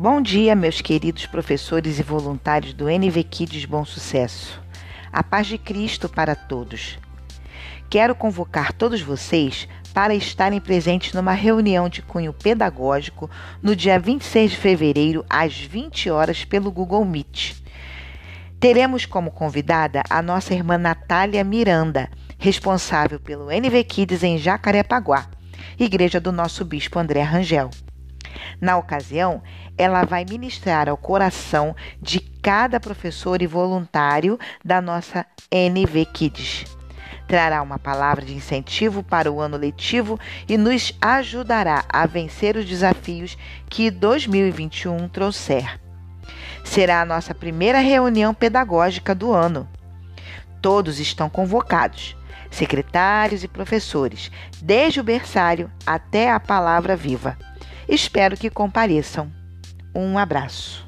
Bom dia, meus queridos professores e voluntários do NV Kids Bom Sucesso. A paz de Cristo para todos. Quero convocar todos vocês para estarem presentes numa reunião de cunho pedagógico no dia 26 de fevereiro, às 20 horas, pelo Google Meet. Teremos como convidada a nossa irmã Natália Miranda, responsável pelo NV Kids em Jacarepaguá, igreja do nosso bispo André Rangel. Na ocasião, ela vai ministrar ao coração de cada professor e voluntário da nossa NV Kids. Trará uma palavra de incentivo para o ano letivo e nos ajudará a vencer os desafios que 2021 trouxer. Será a nossa primeira reunião pedagógica do ano. Todos estão convocados, secretários e professores, desde o berçário até a palavra viva. Espero que compareçam. Um abraço.